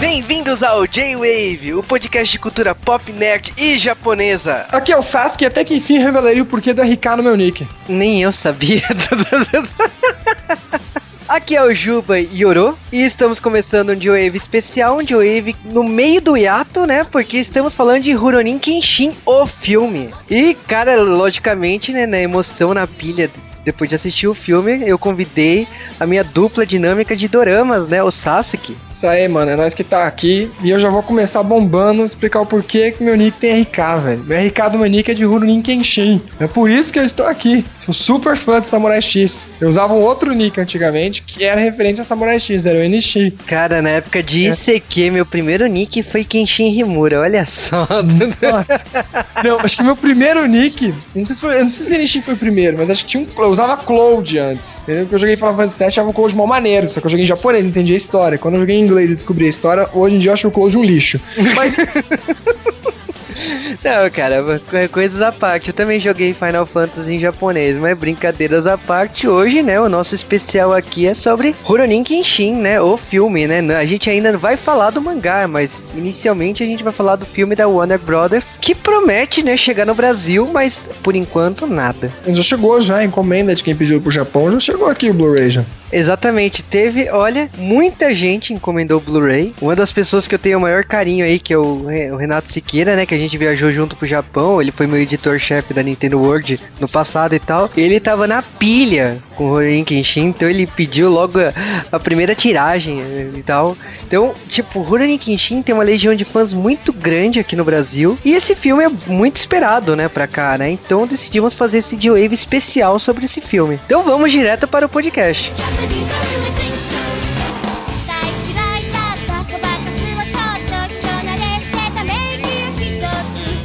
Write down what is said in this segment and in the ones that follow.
Bem-vindos ao J-Wave, o podcast de cultura pop, nerd e japonesa. Aqui é o Sasuke e até que enfim revelarei o porquê do RK no meu nick. Nem eu sabia. Aqui é o Juba Yoro e estamos começando um J-Wave especial, um J-Wave no meio do hiato, né? Porque estamos falando de Rurouni Kenshin, o filme. E, cara, logicamente, né, na emoção, na pilha depois de assistir o filme, eu convidei a minha dupla dinâmica de doramas, né? O Sasuke. Isso aí, mano, é nós que tá aqui. E eu já vou começar bombando, explicar o porquê que meu nick tem RK, velho. Meu RK do meu nick é de Rurouni Kenshin. É por isso que eu estou aqui. Sou super fã de Samurai X. Eu usava um outro nick antigamente que era referente a Samurai X, era o NX. Cara, na época de é. ICQ, meu primeiro nick foi Kenshin Himura, olha só. Não, acho que meu primeiro nick, não sei se foi, não sei se o NX foi o primeiro, mas acho que tinha um, eu usava Cloud antes. Entendeu? Que eu joguei Final Fantasy VII, achava o Cloud mal maneiro, só que eu joguei em japonês, entendi a história. Quando eu joguei em inglês e descobri a história, hoje em dia eu acho o Close um lixo. Mas. Não, cara, coisas à parte. Eu também joguei Final Fantasy em japonês, mas brincadeiras à parte. Hoje, né, o nosso especial aqui é sobre Rurouni Kenshin, né, o filme, né? A gente ainda vai falar do mangá, mas inicialmente a gente vai falar do filme da Warner Brothers, que promete, né, chegar no Brasil, mas por enquanto nada. Já chegou já, encomenda de quem pediu pro Japão, já chegou aqui o Blu-ray já. Exatamente, teve, olha, muita gente encomendou o Blu-ray. Uma das pessoas que eu tenho o maior carinho aí, que é o, Renato Siqueira, né? Que a gente viajou junto pro Japão. Ele foi meu editor-chefe da Nintendo World no passado e tal. Ele tava na pilha com o Ronin Kenshin, então ele pediu logo a, a primeira tiragem eh, e tal. Então, tipo, Rurouni Kenshin tem uma legião de fãs muito grande aqui no Brasil. E esse filme é muito esperado, né, pra cá, né? Então decidimos fazer esse D-Wave especial sobre esse filme. Então vamos direto para o podcast.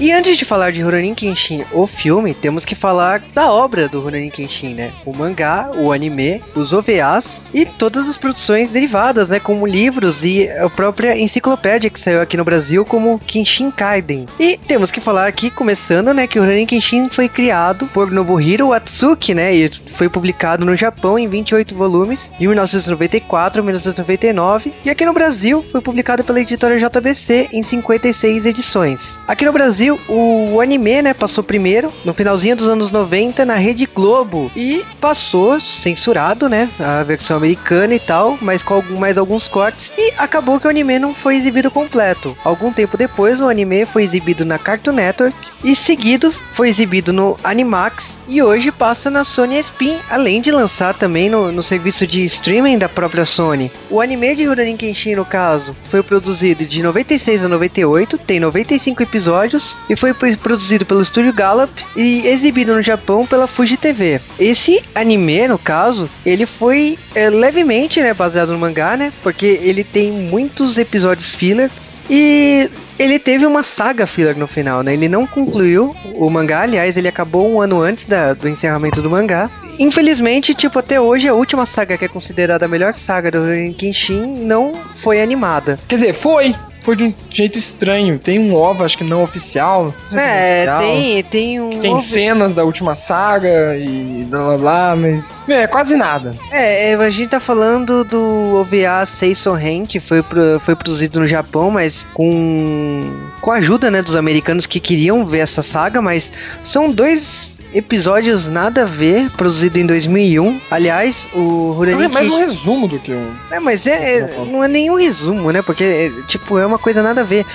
E antes de falar de Rurouni Kenshin, o filme, temos que falar da obra do Rurouni Kenshin, né? O mangá, o anime, os OVAs e todas as produções derivadas, né? Como livros e a própria enciclopédia que saiu aqui no Brasil como Kenshin Kaiden. E temos que falar aqui, começando, né? Que o Rurouni Kenshin foi criado por Nobuhiro Atsuki, né? E foi publicado no Japão em 28 volumes, de 1994 a 1999, e aqui no Brasil foi publicado pela editora JBC em 56 edições. Aqui no Brasil, o anime, né, passou primeiro, no finalzinho dos anos 90, na Rede Globo, e passou censurado, né, a versão americana e tal, mas com algum, mais alguns cortes, e acabou que o anime não foi exibido completo. Algum tempo depois, o anime foi exibido na Cartoon Network, e seguido foi exibido no Animax, e hoje passa na Sony Spin, além de lançar também no, no serviço de streaming da própria Sony. O anime de Rurouni Kenshin, no caso, foi produzido de 96 a 98, tem 95 episódios e foi produzido pelo Estúdio Gallop e exibido no Japão pela Fuji TV. Esse anime, no caso, ele foi é, levemente né, baseado no mangá, né? Porque ele tem muitos episódios fillers e ele teve uma saga filler no final, né? Ele não concluiu o mangá, aliás, ele acabou um ano antes da, do encerramento do mangá. Infelizmente, tipo, até hoje a última saga que é considerada a melhor saga do Kenshin não foi animada. Quer dizer, foi, foi de um jeito estranho. Tem um OVA, acho que não oficial. Não é, oficial, tem, tem um. tem cenas da última saga e blá blá blá, mas. É, quase nada. É, é a gente tá falando do OVA Seison Ren, que foi, foi produzido no Japão, mas com. com a ajuda, né, dos americanos que queriam ver essa saga, mas são dois episódios nada a ver, produzido em 2001. Aliás, o Rurouni... É mais um resumo do que um... É, mas é, é não é nenhum resumo, né? Porque, é, tipo, é uma coisa nada a ver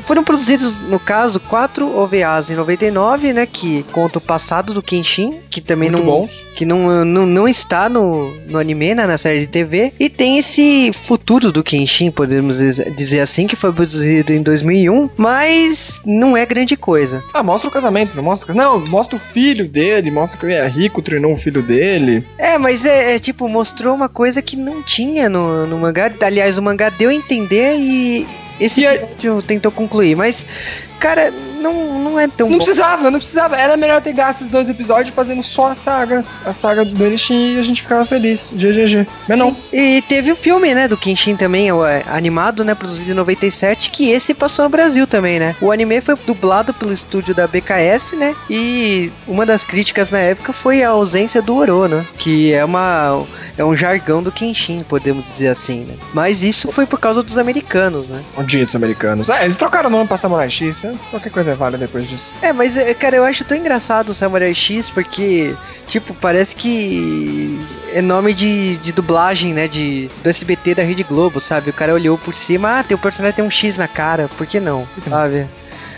foram produzidos, no caso, quatro OVAs em 99, né? Que conta o passado do Kenshin, que também Muito não, bons. que não, não, não está no, no anime, né, na série de TV. E tem esse futuro do Kenshin, podemos dizer assim, que foi produzido em 2001, mas não é grande coisa. Ah, mostra o casamento, não mostra Não, mostra o filho dele, mostra que ele é rico, treinou o filho dele. É, mas é, é tipo, mostrou uma coisa que não tinha no, no mangá. Aliás, o mangá deu a entender e esse vídeo tentou concluir, mas, cara, não, não é tão Não bom. precisava, não precisava. Era melhor ter gasto esses dois episódios fazendo só a saga. A saga do Enishin e a gente ficava feliz. GGG. Mas Sim. não. E teve o filme, né, do Kenshin também, o é, animado, né, produzido em 97, que esse passou no Brasil também, né. O anime foi dublado pelo estúdio da BKS, né, e uma das críticas na época foi a ausência do Oro, né, que é uma é um jargão do Kenshin, podemos dizer assim, né? Mas isso foi por causa dos americanos, né? Um dia dos americanos. É, eles trocaram o nome pra Samurai X, né? qualquer coisa é válida depois disso. É, mas, é, cara, eu acho tão engraçado o Samurai X, porque, tipo, parece que é nome de, de dublagem, né? De, do SBT da Rede Globo, sabe? O cara olhou por cima, ah, tem o personagem tem um X na cara, por que não? Sabe?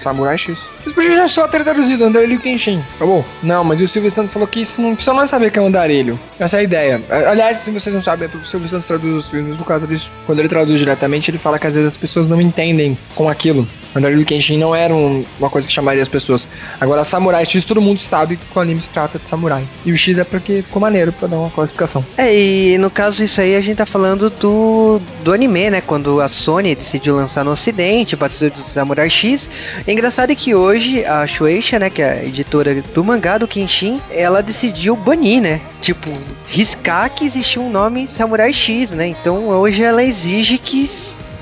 Samurai X. Eles podiam já só ter traduzido Andarilho Kenshin. Acabou? Não, mas o Silvio Santos falou que isso não precisa mais saber que é um andarilho. Essa é a ideia. Aliás, se vocês não sabem, é porque o Silvio Santos traduz os filmes por causa disso. Quando ele traduz diretamente, ele fala que às vezes as pessoas não entendem com aquilo. Andarilho Kenshin não era um, uma coisa que chamaria as pessoas. Agora, Samurai X, todo mundo sabe que o anime se trata de samurai. E o X é porque ficou maneiro pra dar uma classificação. É, e no caso isso aí a gente tá falando do, do anime, né? Quando a Sony decidiu lançar no ocidente, batizou de Samurai X. É engraçado que hoje a Shueisha, né, que é a editora do mangá do Kenshin, ela decidiu banir, né? Tipo, riscar que existia um nome Samurai X, né? Então hoje ela exige que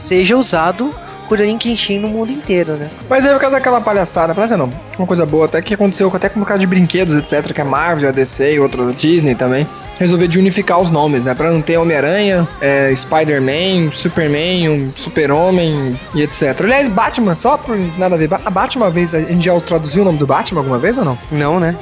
seja usado Kurorin Kenshin no mundo inteiro, né? Mas aí por causa daquela palhaçada, parece não, uma coisa boa, até que aconteceu até com o caso de brinquedos, etc, que é Marvel, a DC e outro Disney também, resolver de unificar os nomes, né? Pra não ter Homem-Aranha, é, Spider-Man, Superman, um Super-Homem e etc. Aliás, Batman, só por nada a ver, a Batman uma vez, a gente já traduziu o nome do Batman alguma vez ou não? Não, né?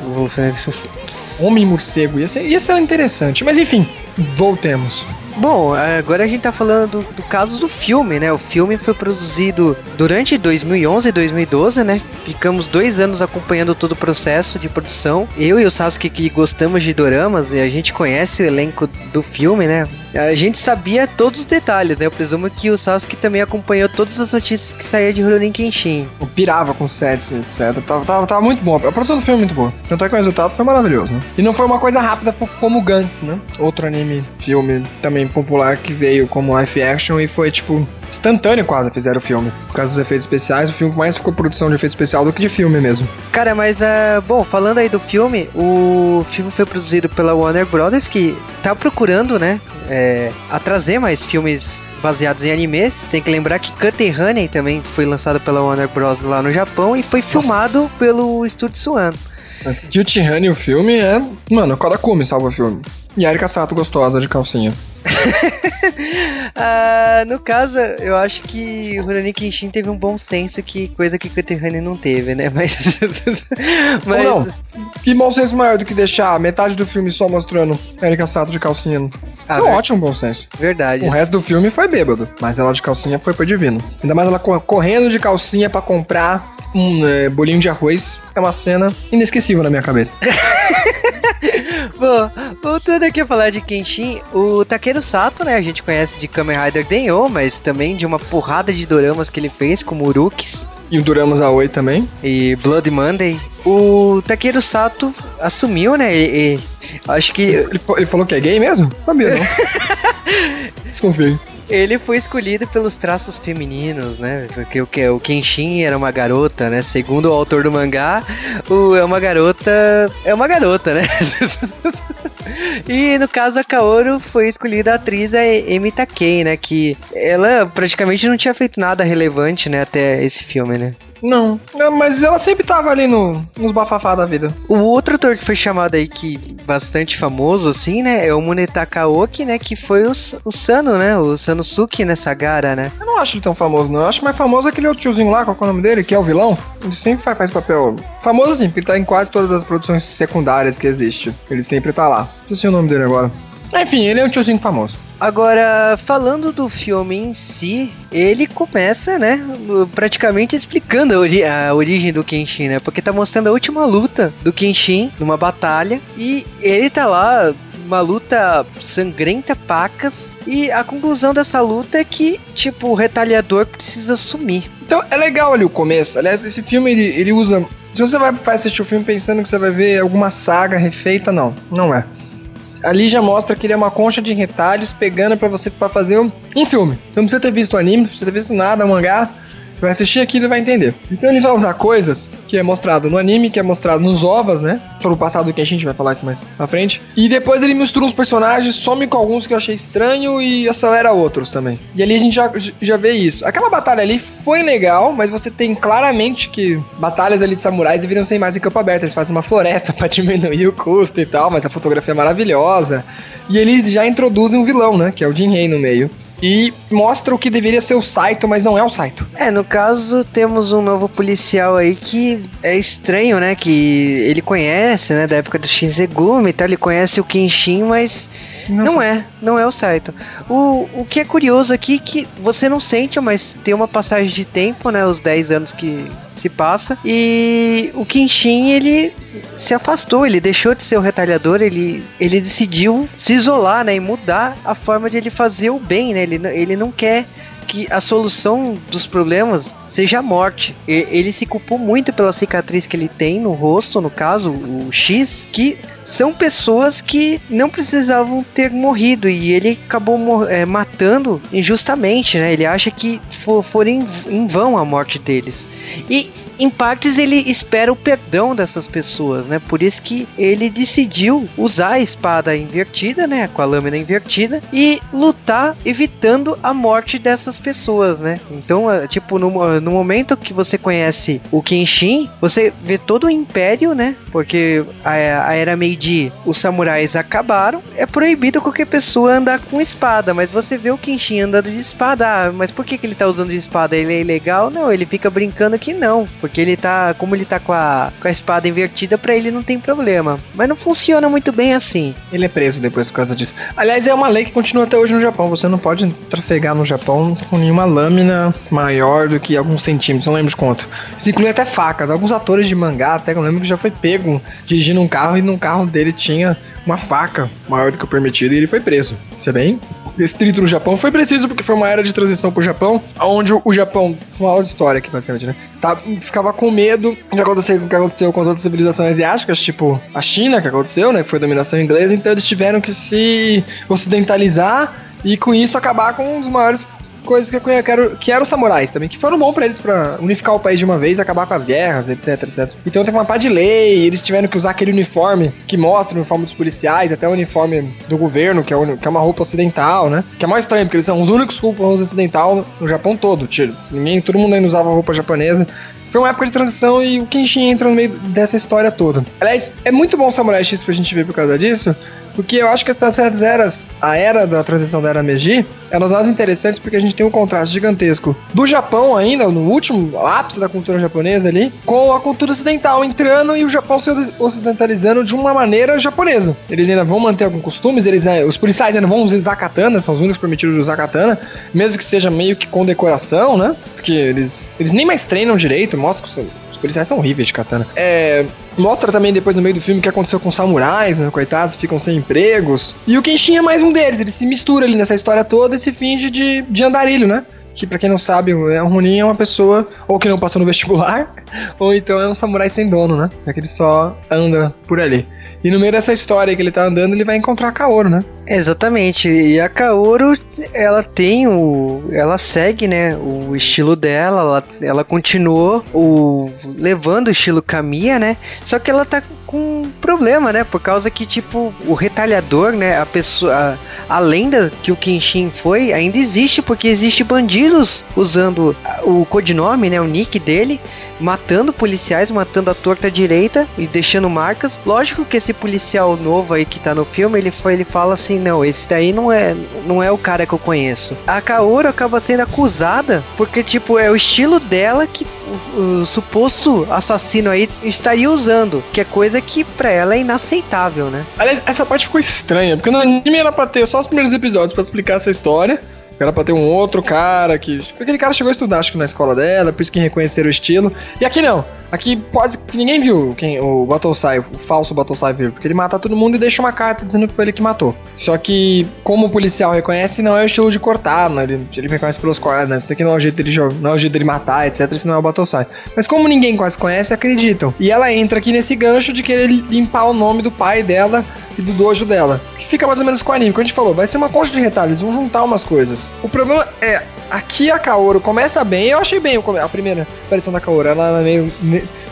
Homem-Morcego, ia ser, ia ser interessante, mas enfim, voltemos. Bom, agora a gente tá falando do, do, caso do filme, né? O filme foi produzido durante 2011 e 2012, né? Ficamos dois anos acompanhando todo o processo de produção. Eu e o Sasuke que gostamos de doramas e a gente conhece o elenco do filme, né? A gente sabia todos os detalhes, né? Eu presumo que o Sasuke também acompanhou todas as notícias que saíam de Rurouni Kenshin. Eu pirava com sets, etc. Tava, tava, tava, muito bom. A produção do filme é muito boa. Tanto é que o resultado foi maravilhoso, né? E não foi uma coisa rápida como Gantz, né? Outro anime, filme também popular que veio como live action e foi tipo instantâneo quase fizeram o filme. Por causa dos efeitos especiais, o filme mais ficou produção de efeito especial do que de filme mesmo. Cara, mas uh, bom, falando aí do filme, o filme foi produzido pela Warner Brothers, que tá procurando, né, é, a trazer mais filmes baseados em animes. Tem que lembrar que Cut Honey também foi lançado pela Warner Bros. lá no Japão e foi Nossa. filmado pelo Estúdio Swan. Mas Guilty Honey, o filme é. Mano, Kodakumi salva o filme. E a Erika Sato gostosa de calcinha. ah, no caso, eu acho que o Rurouni Kenshin teve um bom senso, que coisa que Koterrani não teve, né? Mas. Mas... Ou não. Que bom senso maior do que deixar metade do filme só mostrando Erika Sato de calcinha. Ah, Isso é um ótimo bom senso. Verdade. O resto do filme foi bêbado, mas ela de calcinha foi, foi divino. Ainda mais ela correndo de calcinha para comprar um é, bolinho de arroz. É uma cena inesquecível na minha cabeça. Bom, voltando aqui a falar de Kenshin, o Takeru Sato, né, a gente conhece de Kamen Rider Denyo, mas também de uma porrada de doramas que ele fez, como Urukis. E o Doramas Aoi também. E Blood Monday. O Takeru Sato assumiu, né, e, e acho que... Ele, ele, falou que é gay mesmo? Sabia, não. Desconfiei. Ele foi escolhido pelos traços femininos, né? Porque o, o Kenshin era uma garota, né? Segundo o autor do mangá, o, é uma garota. É uma garota, né? e no caso, a Kaoru foi escolhida a atriz a Emi Takei, né? Que ela praticamente não tinha feito nada relevante, né? Até esse filme, né? Não, não, mas ela sempre tava ali no, nos bafafá da vida. O outro ator que foi chamado aí, que bastante famoso, assim, né? É o Munetaka Oki, né? Que foi o, o Sano, né? O Sanosuke nessa gara, né? Eu não acho ele tão famoso, não. Eu acho mais famoso aquele outro tiozinho lá, qual é o nome dele? Que é o vilão. Ele sempre faz, faz papel famoso, assim, porque ele tá em quase todas as produções secundárias que existe. Ele sempre tá lá. Não sei o nome dele agora. Enfim, ele é um tiozinho famoso. Agora, falando do filme em si, ele começa, né, praticamente explicando a, ori a, origem do Kenshin, né? Porque tá mostrando a última luta do Kenshin numa batalha e ele tá lá, uma luta sangrenta, pacas, e a conclusão dessa luta é que, tipo, o retaliador precisa sumir. Então, é legal ali o começo. Aliás, esse filme ele, ele usa. Se você vai assistir o filme pensando que você vai ver alguma saga refeita, não. Não é ali já mostra que ele é uma concha de retalhos pegando para você para fazer um, um, filme. Você não precisa ter visto anime, não precisa ter visto nada, o mangá. Vai assistir aqui e vai entender. Então ele vai usar coisas que é mostrado no anime, que é mostrado nos ovas, né? Sobre o passado que a gente vai falar isso mais pra frente. E depois ele mistura uns personagens, some com alguns que eu achei estranho e acelera outros também. E ali a gente já, já vê isso. Aquela batalha ali foi legal, mas você tem claramente que batalhas ali de samurais deveriam ser mais em campo aberto. Eles fazem uma floresta pra diminuir o custo e tal, mas a fotografia é maravilhosa. E eles já introduzem um vilão, né? Que é o Jinhei no meio. E mostra o que deveria ser o Saito, mas não é o Saito. É, no caso, temos um novo policial aí que é estranho, né? Que ele conhece, né? Da época do Shinzegumi e tal. Ele conhece o Kenshin, mas não, não é, não é o Saito. O, o que é curioso aqui é que você não sente, mas tem uma passagem de tempo, né? Os 10 anos que se passa. E o Kenshin, ele se afastou, ele deixou de ser o retalhador, ele, ele decidiu se isolar, né? E mudar a forma de ele fazer o bem, né? Ele, ele não quer que a solução dos problemas seja a morte. Ele se culpou muito pela cicatriz que ele tem no rosto, no caso, o X, que são pessoas que não precisavam ter morrido e ele acabou é, matando injustamente, né? Ele acha que for em, em vão a morte deles. E em partes ele espera o perdão dessas pessoas, né? Por isso que ele decidiu usar a espada invertida, né? Com a lâmina invertida e lutar evitando a morte dessas pessoas, né? Então, é, tipo, no, no momento que você conhece o Kenshin, você vê todo o império, né? Porque a, a era Meiji, os samurais acabaram. É proibido qualquer pessoa andar com espada, mas você vê o Kenshin andando de espada. Ah, mas por que, que ele tá usando de espada? Ele é ilegal? Não, ele fica brincando que não. Porque ele tá, como ele tá com a, com a espada invertida, para ele não tem problema. Mas não funciona muito bem assim. Ele é preso depois por causa disso. Aliás, é uma lei que continua até hoje no Japão. Você não pode trafegar no Japão com nenhuma lâmina maior do que alguns centímetros, não lembro de quanto. Isso inclui até facas. Alguns atores de mangá, até eu lembro que já foi pego dirigindo um carro e no carro dele tinha uma faca maior do que o permitido e ele foi preso. Isso é bem restrito no Japão. Foi preciso porque foi uma era de transição pro Japão, onde o Japão, uma aula de história aqui basicamente, né? Tá, ficava com medo de acontecer o que aconteceu com as outras civilizações asiáticas, tipo a China, que aconteceu, né? Que foi dominação inglesa, então eles tiveram que se ocidentalizar e com isso acabar com um dos maiores coisas que, eu, que, era, que eram os samurais também, que foram bom para eles para unificar o país de uma vez, acabar com as guerras, etc, etc. Então tem uma pá de lei, eles tiveram que usar aquele uniforme que mostra o uniforme dos policiais, até o uniforme do governo, que é, que é uma roupa ocidental, né? Que é mais estranho, porque eles são os únicos com ocidental no Japão todo, tiro. Ninguém, todo mundo ainda usava roupa japonesa. Foi uma época de transição e o Kenshin entra no meio dessa história toda. Aliás, é muito bom o Samurai X pra gente ver por causa disso, porque eu acho que essas eras, a era da transição da era Meiji, elas são interessantes porque a gente tem um contraste gigantesco do Japão ainda, no último ápice da cultura japonesa ali, com a cultura ocidental entrando e o Japão se ocidentalizando de uma maneira japonesa. Eles ainda vão manter alguns costumes, eles, né, os policiais ainda vão usar katana, são os únicos permitidos de usar katana, mesmo que seja meio que com decoração, né? Porque eles, eles nem mais treinam direito, mostram que os policiais são horríveis de katana. É, mostra também depois no meio do filme o que aconteceu com os samurais, né? Coitados, ficam sem empregos. E o Kenshin é mais um deles, ele se mistura ali nessa história toda e se finge de, de andarilho, né? que para quem não sabe, é um Ronin é uma pessoa ou que não passou no vestibular, ou então é um samurai sem dono, né? É que ele só anda por ali. E no meio dessa história que ele tá andando, ele vai encontrar a Kaoru, né? Exatamente. E a Kaoru, ela tem o. Ela segue, né? O estilo dela. Ela, ela continuou o, levando o estilo Kamiya, né? Só que ela tá com um problema, né? Por causa que, tipo, o retalhador, né? A pessoa. A, a lenda que o Kenshin foi ainda existe, porque existe bandidos usando o codinome, né? O nick dele, matando policiais, matando a torta direita e deixando marcas. Lógico que esse policial novo aí que tá no filme, ele foi, ele fala assim não, esse daí não é, não é o cara que eu conheço. A Kaoru acaba sendo acusada porque, tipo, é o estilo dela que o, o suposto assassino aí estaria usando, que é coisa que pra ela é inaceitável, né? Aliás, essa parte ficou estranha, porque no anime era pra ter só os primeiros episódios para explicar essa história. Era pra ter um outro cara que. Aquele cara chegou a estudar, acho que na escola dela, por isso que reconheceram o estilo. E aqui não. Aqui quase ninguém viu quem o Battlesai, o falso Battlesai viu, porque ele mata todo mundo e deixa uma carta dizendo que foi ele que matou. Só que, como o policial reconhece, não é o estilo de cortar, né? ele, ele reconhece pelos cordas, né? Isso daqui não é o jeito dele não é o jeito dele matar, etc. Isso não é o Battlesai. Mas como ninguém quase conhece, acreditam. E ela entra aqui nesse gancho de querer limpar o nome do pai dela e do dojo dela. Que fica mais ou menos com o anime, como a gente falou, vai ser uma concha de retalhos, vão juntar umas coisas. O problema é aqui a Kaoru começa bem, eu achei bem a primeira aparição da Kaoru. Ela é meio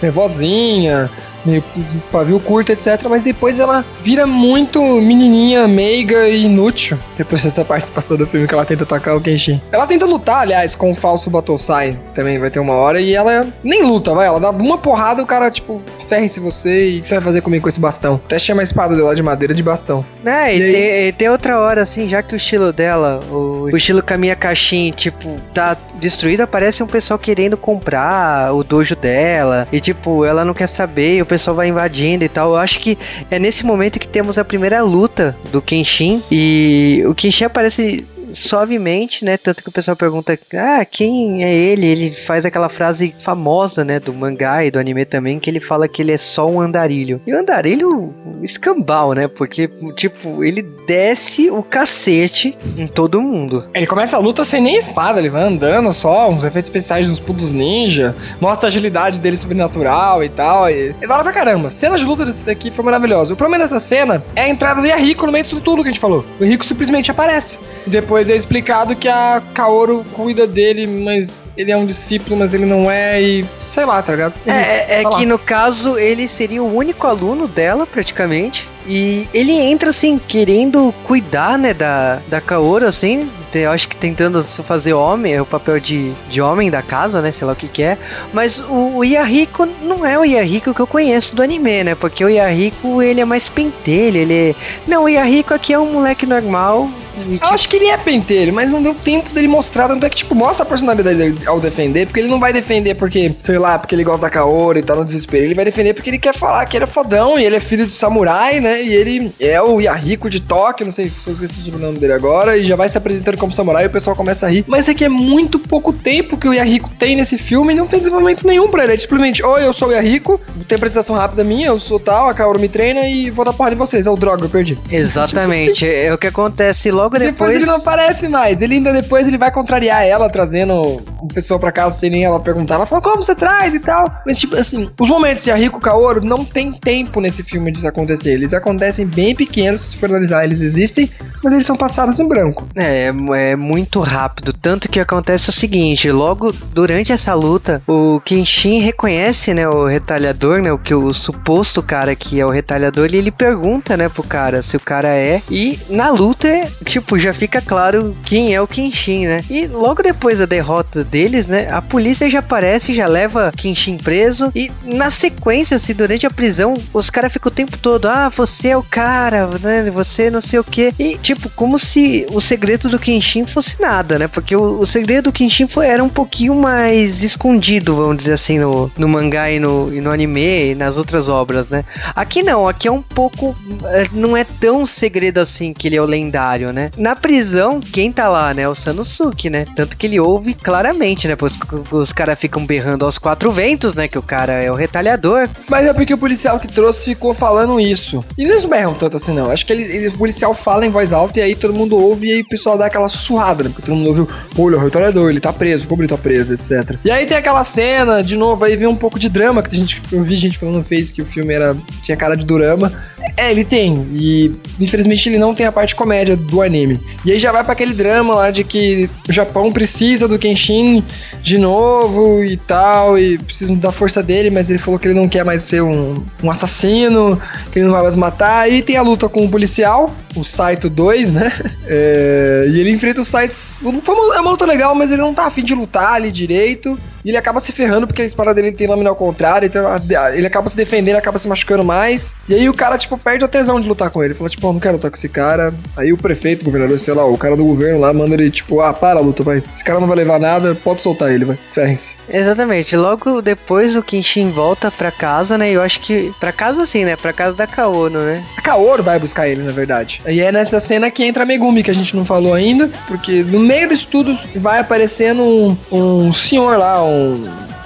nervosinha, meio pavio curto, etc. Mas depois ela vira muito menininha, meiga e inútil. Depois dessa participação do filme que ela tenta atacar o Kenshin. Ela tenta lutar, aliás, com o falso Batosai. Também vai ter uma hora. E ela nem luta, vai. Ela dá uma porrada e o cara, tipo, ferre-se você e o que você vai fazer comigo com esse bastão? Até chama a espada dela de madeira de bastão. É, e, e tem, tem, outra hora, assim, já que o estilo dela, o, o estilo Kamiya Kashin, tipo, tá destruído, aparece um pessoal querendo comprar o dojo dela. E, tipo, ela não quer saber, o pessoal vai invadindo e tal. Eu acho que é nesse momento que temos a primeira luta do Kenshin. E o Kenshin aparece suavemente, né? Tanto que o pessoal pergunta, ah, quem é ele? Ele faz aquela frase famosa, né? Do mangá e do anime também, que ele fala que ele é só um andarilho. E o andarilho, escambau, né? Porque, tipo, ele desce o cacete em todo mundo. Ele começa a luta sem nem espada, ele vai andando só, uns efeitos especiais dos pudos ninja, mostra a agilidade dele sobrenatural e tal. E, e da pra caramba. Cena de luta desse daqui foi maravilhosa. O problema dessa cena é a entrada do Yahiko no meio disso tudo que a gente falou. O Yahiko simplesmente aparece. E depois depois é explicado que a Kaoru cuida dele, mas ele é um discípulo, mas ele não é, e sei lá, tá ligado? É, é, é que no caso ele seria o único aluno dela, praticamente. E ele entra assim, querendo cuidar, né, da, da Kaoru, assim. Eu acho que tentando fazer homem, o papel de, de homem da casa, né? Sei lá o que, que é. Mas o, o Yahiko não é o Yahiko que eu conheço do anime, né? Porque o Yahiko, ele é mais pentelho, ele é... Não, o Yahiko aqui é um moleque normal, eu tipo... acho que ele é pentelho, mas não deu tempo dele mostrar. Tanto é que, tipo, mostra a personalidade dele ao defender, porque ele não vai defender porque, sei lá, porque ele gosta da Kaori e tá no desespero. Ele vai defender porque ele quer falar que ele é fodão e ele é filho de samurai, né? E ele é o Yahiko de Tóquio, não sei se eu esqueci o nome dele agora, e já vai se apresentando como samurai e o pessoal começa a rir. Mas é que é muito pouco tempo que o Yahiko tem nesse filme e não tem desenvolvimento nenhum pra ele. É simplesmente, oi, eu sou o Yahiko, tem apresentação rápida minha, eu sou tal, a Kaoru me treina e vou dar porrada em vocês. É o droga, eu perdi. Exatamente. é o que acontece logo depois. Depois ele não aparece mais. Ele ainda depois ele vai contrariar ela, trazendo uma pessoa pra casa sem nem ela perguntar. Ela fala, como você traz e tal. Mas, tipo, assim, os momentos de Yahiko Kaoru não tem tempo nesse filme de acontecer. Eles acontecem bem pequenos, se for analisar, eles existem, mas eles são passados em branco. É, é muito rápido. Tanto que acontece o seguinte: logo durante essa luta, o Kenshin reconhece, né, o retalhador, né, o que o suposto cara que é o retalhador, e ele pergunta, né, pro cara se o cara é. E na luta, tipo, já fica claro quem é o Kenshin, né? E logo depois da derrota deles, né, a polícia já aparece, já leva Kenshin preso. E na sequência, assim, durante a prisão, os caras ficam o tempo todo: ah, você é o cara, né? Você não sei o que. E, tipo, como se o segredo do Kenshin fosse nada, né? Porque o, o segredo do Kenshin foi, era um pouquinho mais escondido, vamos dizer assim, no, no mangá e no, e no anime e nas outras obras, né? Aqui não, aqui é um pouco. É, não é tão segredo assim que ele é o lendário, né? Na prisão, quem tá lá, né? O Sanosuke, né? Tanto que ele ouve claramente, né? Os, os caras ficam berrando aos quatro ventos, né? Que o cara é o retalhador. Mas é porque o policial que trouxe ficou falando isso. E eles não berram tanto assim, não. Acho que ele, ele, o policial fala em voz alta e aí todo mundo ouve e aí o pessoal dá aquela sussurrada, né? Porque todo mundo ouviu, pô, ele é o retalhador, ele tá preso, como ele tá preso, etc. E aí tem aquela cena, de novo, aí vem um pouco de drama, que a gente, eu vi gente falando no Face que o filme era, tinha cara de drama. É, ele tem. E infelizmente ele não tem a parte comédia do anime. E aí já vai para aquele drama lá de que o Japão precisa do Kenshin de novo e tal, e precisa da força dele, mas ele falou que ele não quer mais ser um, um assassino, que ele não vai mais matar. Aí tem a luta com o policial, o Saito 2, né? É, e ele enfrenta os sites. é uma luta legal, mas ele não tá afim de lutar ali direito. E ele acaba se ferrando porque a espada dele tem lâmina ao contrário, então ele acaba se defendendo, acaba se machucando mais. E aí o cara, tipo, perde a tesão de lutar com ele. Fala, tipo, oh, não quero lutar com esse cara. Aí o prefeito, o governador, sei lá, o cara do governo lá manda ele, tipo, ah, para a luta, vai. Esse cara não vai levar nada, pode soltar ele, vai. Ferre-se. Exatamente. Logo depois o Kenshin volta pra casa, né? E eu acho que. Pra casa assim, né? Pra casa da Kaono, né? A Kaoru vai buscar ele, na verdade. E é nessa cena que entra a Megumi, que a gente não falou ainda. Porque no meio disso tudo vai aparecendo um, um senhor lá, um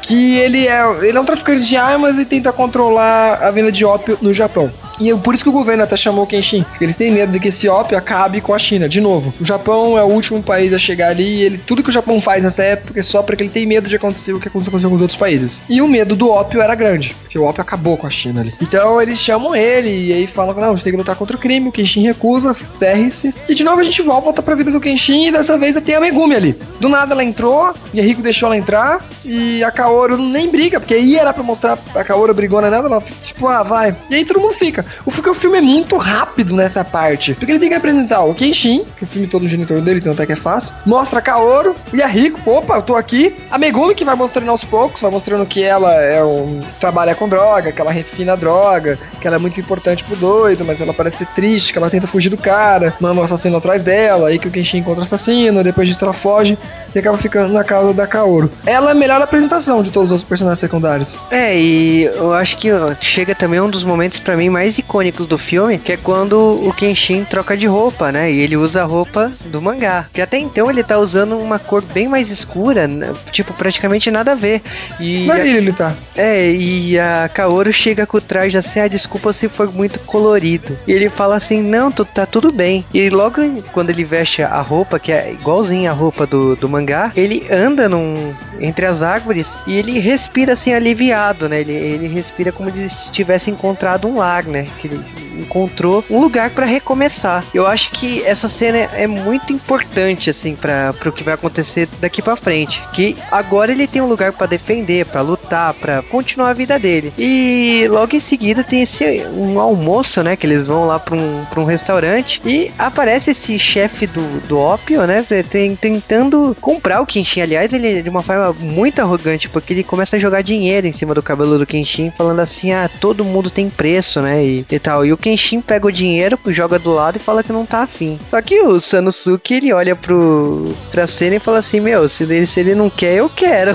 que ele é, ele é um traficante de armas e tenta controlar a venda de ópio no Japão. E por isso que o governo até chamou o Kenshin. Porque eles têm medo de que esse ópio acabe com a China. De novo, o Japão é o último país a chegar ali. Ele, tudo que o Japão faz nessa época é só porque ele tem medo de acontecer o que aconteceu com os outros países. E o medo do ópio era grande. Porque o ópio acabou com a China ali. Então eles chamam ele e aí falam: não, a gente tem que lutar contra o crime. O Kenshin recusa, ferre-se. E de novo a gente volta pra vida do Kenshin. E dessa vez tem a Megumi ali. Do nada ela entrou, e a Rico deixou ela entrar. E a Kaoru nem briga, porque aí era pra mostrar a Kaoru brigona nela. Ela, tipo, ah, vai. E aí todo mundo fica. O, porque o filme é muito rápido nessa parte. Porque ele tem que apresentar o Kenshin, que o filme todo gira em torno dele, então até que é fácil. Mostra a Kaoru e a Rico. Opa, eu tô aqui. A Megumi que vai mostrando aos poucos, vai mostrando que ela é um. trabalha com droga, que ela refina a droga, que ela é muito importante pro doido, mas ela parece triste, que ela tenta fugir do cara, manda um assassino atrás dela, aí que o Kenshin encontra o assassino, depois disso ela foge e acaba ficando na casa da Kaoru. Ela é a melhor apresentação de todos os outros personagens secundários. É, e eu acho que chega também um dos momentos para mim mais icônicos do filme, que é quando o Kenshin troca de roupa, né? E ele usa a roupa do mangá. Que até então ele tá usando uma cor bem mais escura, né? tipo, praticamente nada a ver. E Na ele tá. É, e a Kaoru chega com o traje assim, ah, desculpa se for muito colorido. E ele fala assim, não, tu, tá tudo bem. E logo quando ele veste a roupa, que é igualzinha a roupa do, do mangá, ele anda num, entre as árvores e ele respira assim aliviado, né? Ele, ele respira como se tivesse encontrado um lar, né? Que ele encontrou um lugar para recomeçar. Eu acho que essa cena é muito importante assim para o que vai acontecer daqui para frente, que agora ele tem um lugar para defender, para lutar, para continuar a vida dele. E logo em seguida tem esse um almoço, né, que eles vão lá para um, pra um restaurante e aparece esse chefe do, do ópio, né, tem, tentando comprar o Kenshin. Aliás, ele é de uma forma muito arrogante, porque ele começa a jogar dinheiro em cima do cabelo do Kenshin, falando assim: "Ah, todo mundo tem preço, né?" E, tal. E o Kenshin pega o dinheiro, joga do lado e fala que não tá afim. Só que o Sanosuke, ele olha pro, pra cena e fala assim, meu, se ele, se ele não quer, eu quero.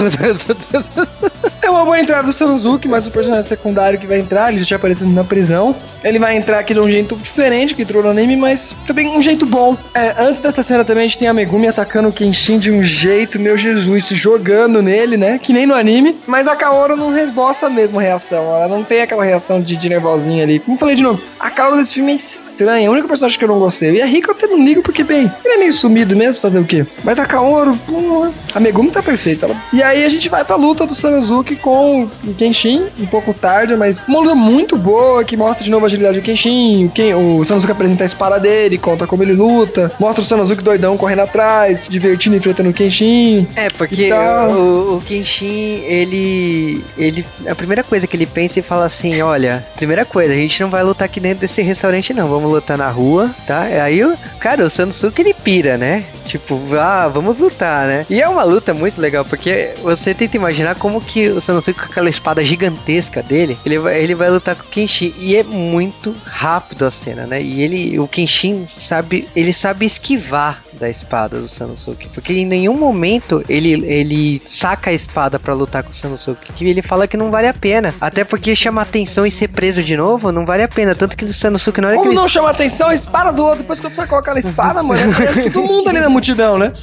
É uma boa entrada do Sanosuke, mas o personagem secundário que vai entrar, ele já tinha aparecido na prisão. Ele vai entrar aqui de um jeito diferente que entrou no anime, mas também um jeito bom. É, antes dessa cena também a gente tem a Megumi atacando o Kenshin de um jeito, meu Jesus, se jogando nele, né? Que nem no anime. Mas a Kaoru não resbosta a mesma reação. Ela não tem aquela reação de, de nervosinha ali. Como falei de novo, a Kaoru desse filme é estranha. A única personagem que eu não gostei. E a Rika eu até não ligo porque, bem, ele é meio sumido mesmo, fazer o quê? Mas a Kaoru, pô, a Megumi tá perfeita. Ela... E aí a gente vai pra luta do Sanosuke com o Kenshin, um pouco tarde, mas uma luta muito boa, que mostra de novo a agilidade do Kenshin. O, Ken... o Sanosuke apresenta a espada dele, conta como ele luta, mostra o Sanosuke doidão correndo atrás, se divertindo, enfrentando o Kenshin. É, porque o, o Kenshin, ele, ele. A primeira coisa que ele pensa e fala assim: olha, primeira coisa, a gente não vai lutar aqui dentro desse restaurante, não. Vamos vamos lutar na rua, tá? Aí, o cara, o Sanosuke ele pira, né? Tipo, ah, vamos lutar, né? E é uma luta muito legal, porque você tenta imaginar como que o Sanosuke com aquela espada gigantesca dele, ele vai, ele vai lutar com o Kenshin. E é muito rápido a cena, né? E ele, o Kenshin sabe, ele sabe esquivar da espada do Sanosuke, porque em nenhum momento ele, ele saca a espada para lutar com o Sanosuke, que ele fala que não vale a pena. Até porque chama atenção e ser preso de novo não vale a pena, tanto que o Sanosuke na hora Como que não chama atenção, espada do outro, depois que tu sacou aquela espada, mano, é todo mundo ali na multidão, né?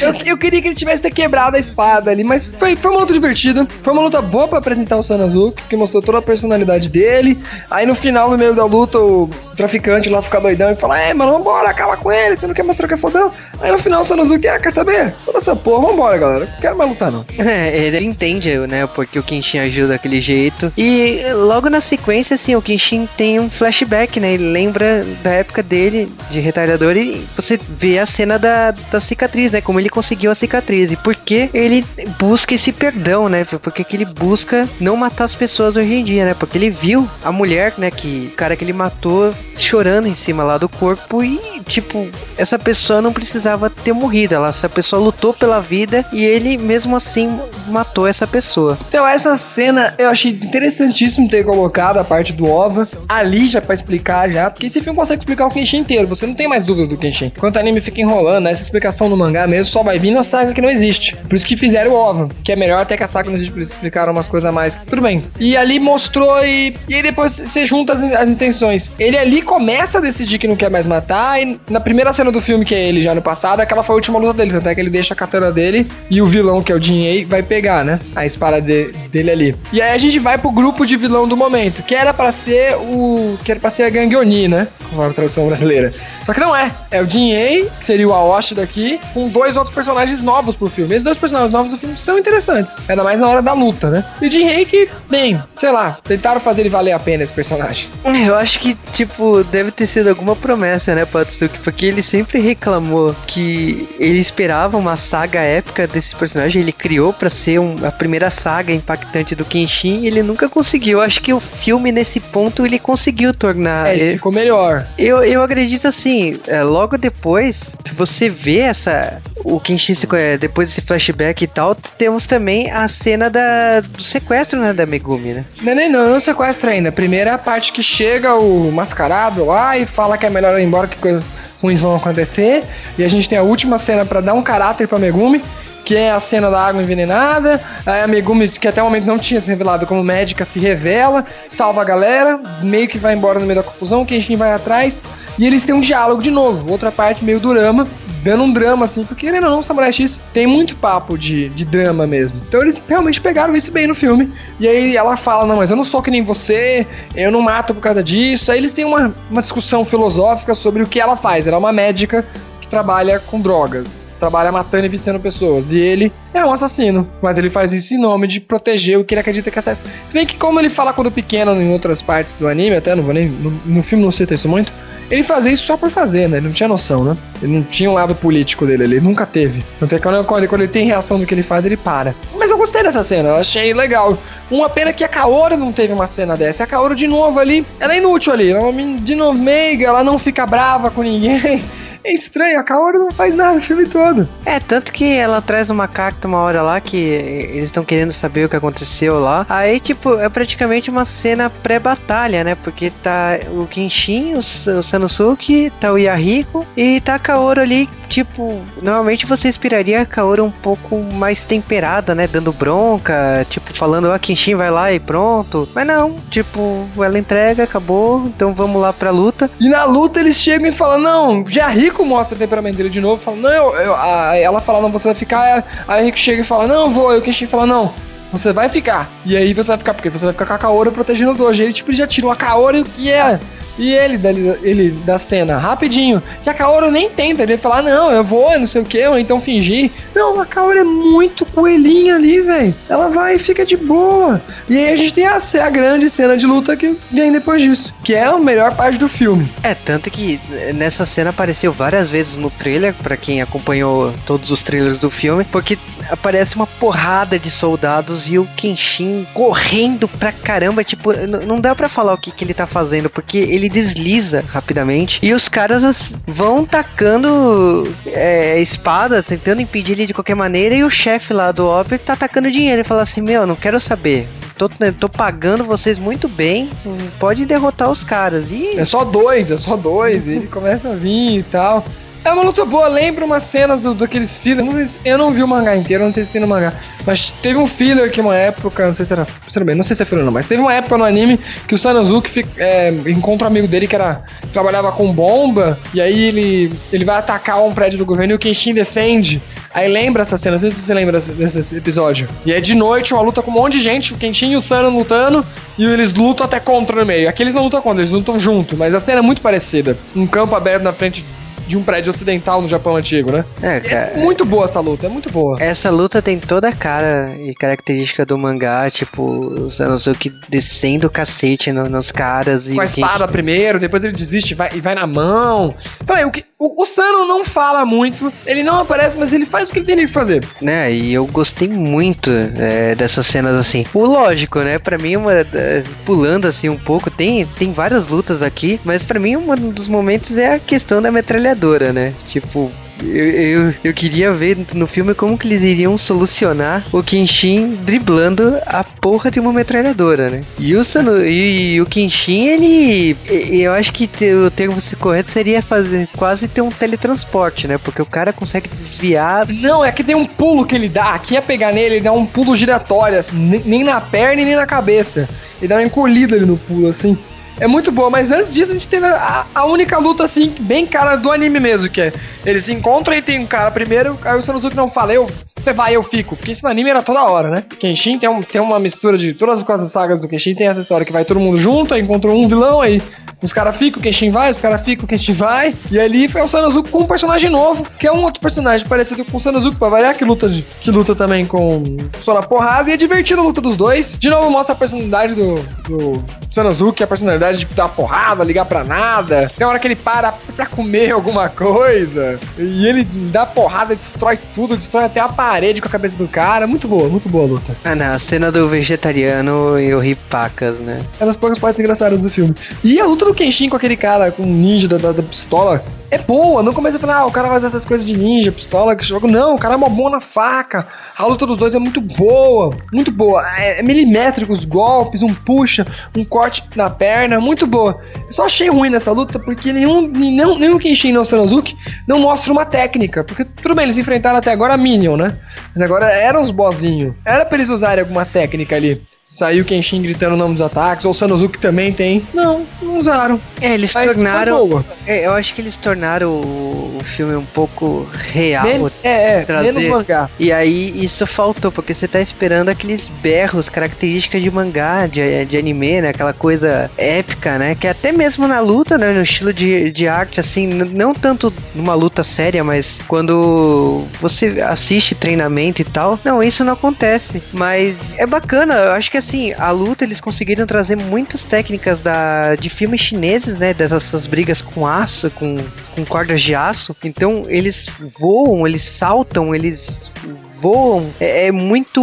Eu, eu queria que ele tivesse quebrado a espada ali, mas foi, foi uma luta divertida, foi uma luta boa para apresentar o Sanosuke, que mostrou toda a personalidade dele. Aí no final, no meio da luta, o traficante lá fica doidão e fala: É, mano, vambora, acaba com ele, você não quer mostrar que é fodão? Aí no final o Sanosuke, ah, quer saber? Toda essa porra, vambora, galera. Não quero mais lutar, não. É, ele entende, né, porque o Kenshin ajuda daquele jeito. E logo na sequência, assim, o Kenshin tem um flashback, né? Ele lembra da época dele de retalhador e você vê a cena da, da cicatriz, né? Como ele conseguiu a cicatriz e por que ele busca esse perdão, né? Porque que ele busca não matar as pessoas hoje em dia, né? Porque ele viu a mulher, né, que cara que ele matou chorando em cima lá do corpo e tipo, essa pessoa não precisava ter morrido, ela, essa pessoa lutou pela vida e ele mesmo assim matou essa pessoa. Então essa cena eu achei interessantíssimo ter colocado a parte do OVA ali já para explicar já, porque esse filme consegue explicar o Kenshin inteiro, você não tem mais dúvida do Kenshin. Enquanto o anime fica enrolando, essa explicação no mangá mesmo só vai vir na saga que não existe. Por isso que fizeram o OVA, que é melhor até que a saga não existe, por isso explicaram umas coisas a mais. Tudo bem. E ali mostrou e, e aí depois você junta as, as intenções. Ele ali começa a decidir que não quer mais matar e na primeira cena do filme, que é ele já no passado, aquela foi a última luta dele. Até que ele deixa a katana dele e o vilão, que é o Jin vai pegar, né? A espada de, dele ali. E aí a gente vai pro grupo de vilão do momento, que era para ser o. que era pra ser a Gangue Oni, né? Conforme a tradução brasileira. Só que não é. É o Jin que seria o Aoshi daqui, com dois outros personagens novos pro filme. Esses dois personagens novos do filme são interessantes. Ainda mais na hora da luta, né? E o Jin que, bem, sei lá, tentaram fazer ele valer a pena esse personagem. É, eu acho que, tipo, deve ter sido alguma promessa, né, Patsuki? Porque ele sempre reclamou que ele esperava uma saga épica desse personagem. Ele criou para ser um, a primeira saga impactante do Kenshin e ele nunca conseguiu. Acho que o filme, nesse ponto, ele conseguiu tornar. É, ele ficou melhor. Eu, eu acredito assim, é, logo depois que você vê essa. O Kenshin se depois desse flashback e tal, temos também a cena da, do sequestro, né, da Megumi, né? Não, nem não, não sequestra ainda. Primeiro é a parte que chega o mascarado lá e fala que é melhor ir embora que coisas ruins vão acontecer. E a gente tem a última cena para dar um caráter pra Megumi que é a cena da água envenenada. A Megumi, que até o momento não tinha se revelado como médica, se revela, salva a galera, meio que vai embora no meio da confusão, Kenshin vai atrás, e eles têm um diálogo de novo, outra parte meio drama, dando um drama assim, porque querendo não, Samurai X tem muito papo de, de drama mesmo. Então eles realmente pegaram isso bem no filme. E aí ela fala: Não, mas eu não sou que nem você, eu não mato por causa disso. Aí eles têm uma, uma discussão filosófica sobre o que ela faz. Ela é uma médica que trabalha com drogas trabalha matando e viciando pessoas. E ele é um assassino, mas ele faz isso em nome de proteger o que ele acredita que é certo. Se bem que, como ele fala quando pequeno em outras partes do anime, até não vou nem. No, no filme não cita isso muito. Ele fazia isso só por fazer, né? Ele não tinha noção, né? Ele não tinha um lado político dele, ele nunca teve. Então, quando, quando, quando ele tem reação do que ele faz, ele para. Mas eu gostei dessa cena, eu achei legal. Uma pena que a Kaora não teve uma cena dessa. A Kaora, de novo, ali, ela é inútil ali. Ela é de novo meiga, ela não fica brava com ninguém. É estranho, a Kaoru não faz nada o filme todo. É, tanto que ela traz uma carta uma hora lá que eles estão querendo saber o que aconteceu lá. Aí, tipo, é praticamente uma cena pré-batalha, né? Porque tá o Kenshin, o, o Sanosuke, tá o Yahiko e tá a Kaoru ali, tipo, normalmente você esperaria a Kaoru um pouco mais temperada, né? Dando bronca, tipo, falando, ó, ah, Kenshin vai lá e pronto. Mas não, tipo, ela entrega, acabou, então vamos lá pra luta. E na luta eles chegam e falam, não, Yahiko Rico mostra o temperamento dele de novo, fala, não, eu, eu a, ela fala, não, você vai ficar. Aí o Rico chega e fala, não, vou. Aí o Kenshin fala, não, você vai ficar. E aí você vai ficar, porque você vai ficar com a Kaora protegendo o Doji. Ele, tipo, já tirou a Kaora e é. E ele, dele, ele da cena, rapidinho. Que a Kaoru nem tenta. Ele fala, ah, não, eu vou, não sei o que, ou então fingir. Não, a Kaoru é muito coelhinha ali, velho. Ela vai e fica de boa. E aí a gente tem a, a grande cena de luta que vem depois disso. Que é a melhor parte do filme. É, tanto que nessa cena apareceu várias vezes no trailer, para quem acompanhou todos os trailers do filme, porque aparece uma porrada de soldados e o Kenshin correndo pra caramba. Tipo, não dá para falar o que, que ele tá fazendo, porque ele ele desliza rapidamente e os caras vão tacando é, espada, tentando impedir ele de qualquer maneira. E o chefe lá do Opera tá atacando dinheiro. Ele fala assim: Meu, não quero saber. Tô, tô pagando vocês muito bem. Pode derrotar os caras. E... É só dois, é só dois. ele começa a vir e tal. É uma luta boa, lembra umas cenas do, daqueles fillers. eu não vi o mangá inteiro, não sei se tem no mangá. Mas teve um filler que uma época, não sei se era. Bem, não sei se é filler ou não, mas teve uma época no anime que o Sanazuki é, encontra um amigo dele que era. trabalhava com bomba, e aí ele, ele vai atacar um prédio do governo e o Kenshin defende. Aí lembra essa cena, não sei se você lembra desse episódio. E é de noite, uma luta com um monte de gente, o Kenshin e o Sana lutando, e eles lutam até contra no meio. Aqui eles não lutam contra, eles lutam junto, mas a cena é muito parecida. Um campo aberto na frente de um prédio ocidental no Japão antigo, né? É, cara. É muito boa essa luta, é muito boa. Essa luta tem toda a cara e característica do mangá, tipo, o Sanosuke descendo o cacete no, nos caras. Com a espada primeiro, depois ele desiste vai, e vai na mão. Então é, o que. O, o Sano não fala muito, ele não aparece, mas ele faz o que ele tem que fazer. Né, e eu gostei muito é, dessas cenas assim. O lógico, né? Pra mim, uma, é, pulando assim um pouco, tem, tem várias lutas aqui, mas para mim um dos momentos é a questão da metralhadora, né? Tipo, eu, eu, eu, queria ver no filme como que eles iriam solucionar o Kenshin driblando a porra de uma metralhadora, né? E o, Sanu, e, e, o Kenshin, ele. Eu acho que o termo correto seria fazer quase ter um teletransporte, né? Porque o cara consegue desviar. Não, é que tem um pulo que ele dá. Aqui ia pegar nele, ele dá um pulo giratório, assim, nem na perna e nem na cabeça. Ele dá uma encolhida ali no pulo, assim. É muito boa, mas antes disso a gente teve a, a única luta assim, bem cara do anime mesmo, que é eles se encontram e tem um cara primeiro, aí o Sanosuke não fala, eu, você vai, eu fico. Porque isso no anime era toda hora, né? Kenshin tem, um, tem uma mistura de todas as sagas do Kenshin, tem essa história que vai todo mundo junto, aí encontrou um vilão, aí os caras ficam, o Kenshin vai, os caras ficam, o Kenshin vai. E ali foi o Sanosuke com um personagem novo, que é um outro personagem parecido com o Sanosuke, pra variar, que luta, de, que luta também com só na porrada. E é divertido a luta dos dois. De novo, mostra a personalidade do, do Sanosuke, a personalidade de dar porrada, ligar pra nada. Tem hora que ele para pra comer alguma coisa. E ele dá porrada, destrói tudo, destrói até a parede com a cabeça do cara. Muito boa, muito boa a luta. Ah, não, a cena do vegetariano eu ri pacas, né? É das poucas partes engraçadas do filme. E a luta do Kenshin com aquele cara, com o ninja da, da, da pistola, é boa. Não começa a falar, ah, o cara faz essas coisas de ninja, pistola, que jogo. Não, o cara é uma boa na faca. A luta dos dois é muito boa. Muito boa. É, é milimétrico os golpes, um puxa, um corte na perna. Muito boa. Eu só achei ruim nessa luta porque nenhum, nenhum, nenhum Kenshin no Sanosuke não mostra uma técnica. Porque tudo bem, eles enfrentaram até agora a Minion, né? Mas agora eram os bozinhos. Era pra eles usarem alguma técnica ali. Saiu Kenshin gritando o nome dos ataques, ou Sanosuke também tem. Não, não usaram. É, eles Mas tornaram. É, eu acho que eles tornaram o, o filme um pouco real. Men é, é, trazer. menos mangá. E aí isso faltou, porque você tá esperando aqueles berros, características de mangá, de, de anime, né? Aquela coisa épica, né? Que até mesmo na luta, né? No estilo de, de arte, assim, não tanto numa luta séria, mas quando você assiste treinamento e tal, não, isso não acontece. Mas é bacana, eu acho que assim, a luta eles conseguiram trazer muitas técnicas da, de filmes chineses, né? Dessas brigas com aço, com, com cordas de aço. Então eles voam, eles saltam, eles voam. É, é muito.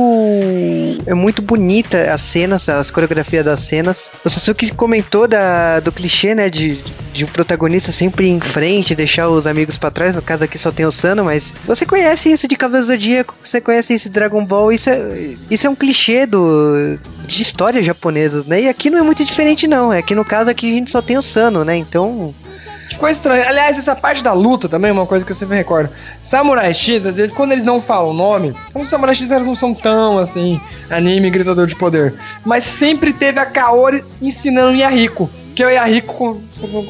É muito bonita as cenas, as coreografias das cenas. O Sasuke comentou da, do clichê, né? De, de um protagonista sempre em frente, deixar os amigos pra trás. No caso aqui só tem o Sano, mas você conhece isso de Cavaleiro Zodíaco, você conhece isso de Dragon Ball. Isso é, isso é um clichê do, de histórias japonesas, né? E aqui não é muito diferente, não. É que no caso aqui a gente só tem o Sano, né? Então. Ficou estranho. Aliás, essa parte da luta também é uma coisa que eu sempre recordo. Samurai X, às vezes, quando eles não falam o nome, os Samurai X eles não são tão assim, anime gritador de poder. Mas sempre teve a Kaori ensinando o Yahiko. Que o Yahiko,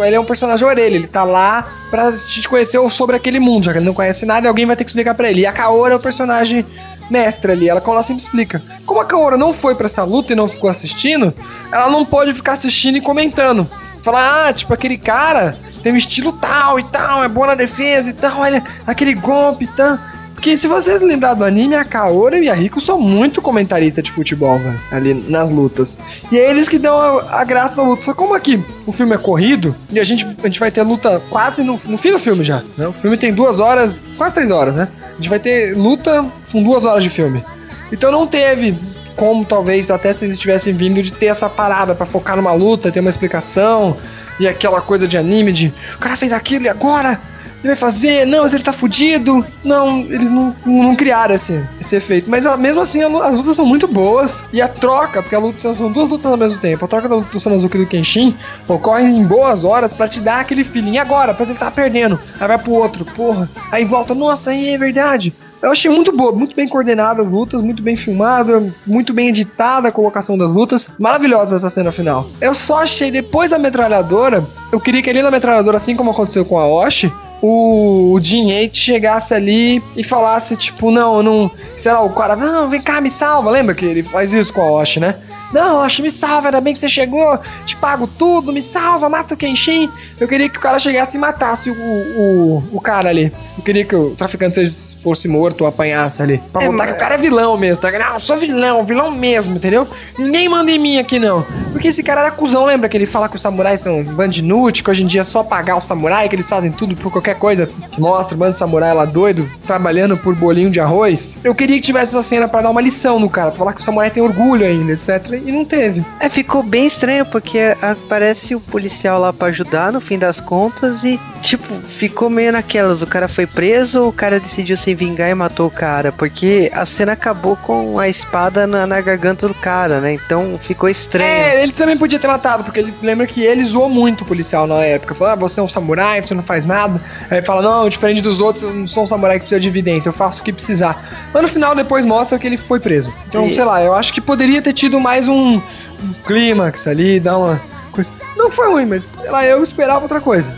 ele é um personagem orelha, ele tá lá pra te conhecer sobre aquele mundo, já que ele não conhece nada, alguém vai ter que explicar pra ele. E a Kaori é o personagem mestre ali, ela, ela sempre explica. Como a Kaora não foi pra essa luta e não ficou assistindo, ela não pode ficar assistindo e comentando. Falar, ah, tipo, aquele cara tem um estilo tal e tal, é bom na defesa e tal, olha, aquele golpe e tal. Porque se vocês lembrar do anime, a Kaora e a Rico são muito comentaristas de futebol, velho, ali nas lutas. E é eles que dão a, a graça da luta. Só como aqui o filme é corrido, e a gente, a gente vai ter luta quase no, no fim do filme já. Né? O filme tem duas horas, quase três horas, né? A gente vai ter luta com duas horas de filme. Então não teve como talvez até se eles tivessem vindo de ter essa parada pra focar numa luta, ter uma explicação e aquela coisa de anime de o cara fez aquilo e agora ele vai fazer, não, mas ele tá fudido. Não, eles não, não criaram esse, esse efeito. Mas ah, mesmo assim, as lutas são muito boas. E a troca, porque a luta, são duas lutas ao mesmo tempo. A troca da luta do Sanosuke e do Kenshin ocorre em boas horas pra te dar aquele feeling. E agora? Parece que ele tá perdendo. Aí vai pro outro, porra. Aí volta, nossa, aí é verdade. Eu achei muito boa, muito bem coordenadas as lutas, muito bem filmada, muito bem editada a colocação das lutas. Maravilhosa essa cena final. Eu só achei depois da metralhadora, eu queria que ali na metralhadora, assim como aconteceu com a Oshi, o, o Eight chegasse ali e falasse, tipo, não, não. Sei lá, o cara, não, vem cá, me salva. Lembra que ele faz isso com a Oshi, né? Não, Oshi, me salva, ainda bem que você chegou, te pago tudo, me salva, mata o Kenshin. Eu queria que o cara chegasse e matasse o, o, o cara ali. Eu queria que o traficante seja, fosse morto ou apanhasse ali. Pra É, mas- que o cara é vilão mesmo, tá? Não, eu sou vilão, vilão mesmo, entendeu? Ninguém manda em mim aqui, não. Porque esse cara era cuzão, lembra que ele fala que os samurais são um bando de inútil, que hoje em dia é só pagar o samurai, que eles fazem tudo por qualquer coisa. Que mostra o bando de samurai lá doido, trabalhando por bolinho de arroz. Eu queria que tivesse essa cena pra dar uma lição no cara, pra falar que o samurai tem orgulho ainda, etc. E não teve. É, ficou bem estranho porque aparece o policial lá pra ajudar no fim das contas e, tipo, ficou meio naquelas. O cara foi preso ou o cara decidiu se vingar e matou o cara? Porque a cena acabou com a espada na, na garganta do cara, né? Então ficou estranho. É, ele também podia ter matado, porque ele lembra que ele zoou muito o policial na época. Falou, ah, você é um samurai, você não faz nada. Aí ele fala, não, diferente dos outros, eu não sou um samurai que precisa de evidência, eu faço o que precisar. Mas no final depois mostra que ele foi preso. Então, E- sei lá, eu acho que poderia ter tido mais um, um clímax ali, dar uma coisa. Não foi ruim, mas sei lá, eu esperava outra coisa.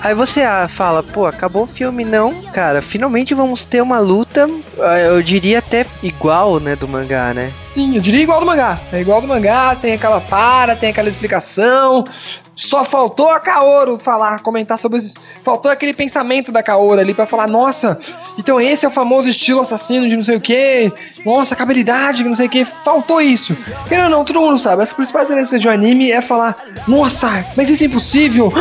Aí você ah, fala, pô, acabou o filme? Não, cara, finalmente vamos ter uma luta, ah, eu diria até igual, né, do mangá, né? Sim, eu diria igual do mangá. É igual do mangá, tem aquela para, tem aquela explicação, só faltou a Kaoru falar, comentar sobre isso. Faltou aquele pensamento da Kaoru ali para falar: nossa, então esse é o famoso estilo assassino de não sei o que. Nossa, que habilidade, não sei o que. Faltou isso. Querendo ou não, todo mundo sabe. As principais eleições de um anime é falar: nossa, mas isso é impossível.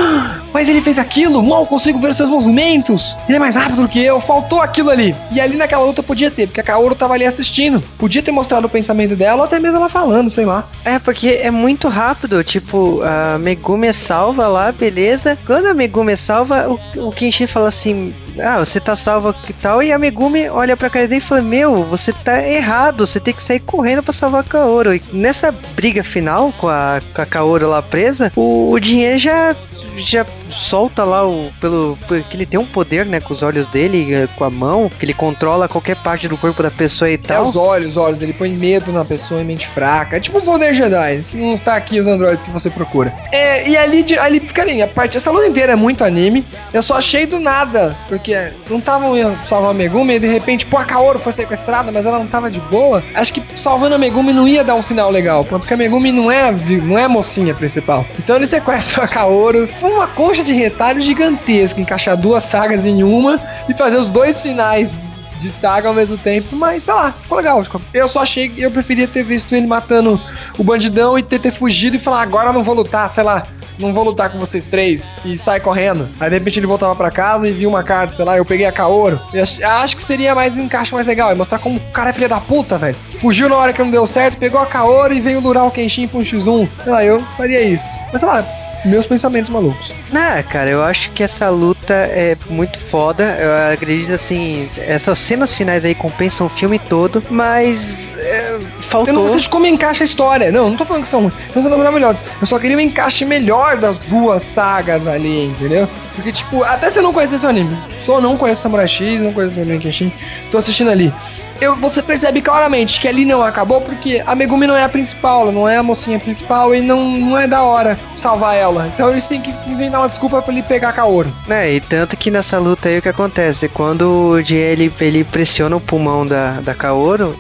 Mas ele fez aquilo, mal consigo ver os seus movimentos. Ele é mais rápido do que eu. Faltou aquilo ali. E ali naquela luta podia ter, porque a Kaoru tava ali assistindo. Podia ter mostrado o pensamento dela, ou até mesmo ela falando, sei lá. É, porque é muito rápido. Tipo, a Megumi Megumi salva lá, beleza. Quando a Megumi salva, o, o Kenshin fala assim: Ah, você tá salva que tal? E a Megumi olha pra cara dele e fala: Meu, você tá errado, você tem que sair correndo pra salvar a Kaoru. E nessa briga final com a, com a Kaoru lá presa, o, o Dinhe já já solta lá o. Pelo. Que ele tem um poder, né? Com os olhos dele, eh, com a mão, que ele controla qualquer parte do corpo da pessoa e é tal. É os olhos, os olhos, ele põe medo na pessoa em mente fraca. É tipo o poder Jedi. Não está aqui os androides que você procura. É, e ali, ali ficaria, a parte, essa luta inteira é muito anime. Eu só achei do nada, porque não estavam salvar a Megumi e de repente, pô, a Kaoru foi sequestrada, mas ela não tava de boa. Acho que salvando a Megumi não ia dar um final legal, porque a Megumi não é, não é a mocinha principal. Então ele sequestra a Kaoru. Foi uma concha de retalho gigantesca, encaixar duas sagas em uma e fazer os dois finais de saga ao mesmo tempo, mas sei lá, ficou legal. Eu só achei eu preferia ter visto ele matando o bandidão e ter, ter fugido e falar, agora não vou lutar, sei lá, não vou lutar com vocês três e sai correndo. Aí de repente ele voltava para casa e viu uma carta, sei lá, eu peguei a Kaoro. Eu acho que seria mais um encaixe mais legal, e mostrar como o cara é filha da puta, velho. Fugiu na hora que não deu certo, pegou a Kaoro e veio lurar o Kenshin pra um X1. Sei lá, eu faria isso. Mas sei lá, meus pensamentos malucos. Ah, cara, eu acho que essa luta é muito foda. Eu acredito assim, essas cenas finais aí compensam o filme todo, mas é, faltou. Eu não sei de como encaixa a história. Não, não tô falando que são ruins. Não são maravilhosos. Eu só queria um encaixe melhor das duas sagas ali, entendeu? Porque, tipo, até se eu não conhecesse o anime. Só não conheço Samurai X, não conheço o Kenshin. Tô assistindo ali eu, você percebe claramente que ali não acabou porque a Megumi não é a principal, ela não é a mocinha principal e não, não é da hora salvar ela. Então eles têm que inventar uma desculpa pra ele pegar Kaoru. É, e tanto que nessa luta aí o que acontece? Quando o Jin ele, ele pressiona o pulmão da, da Kaoru,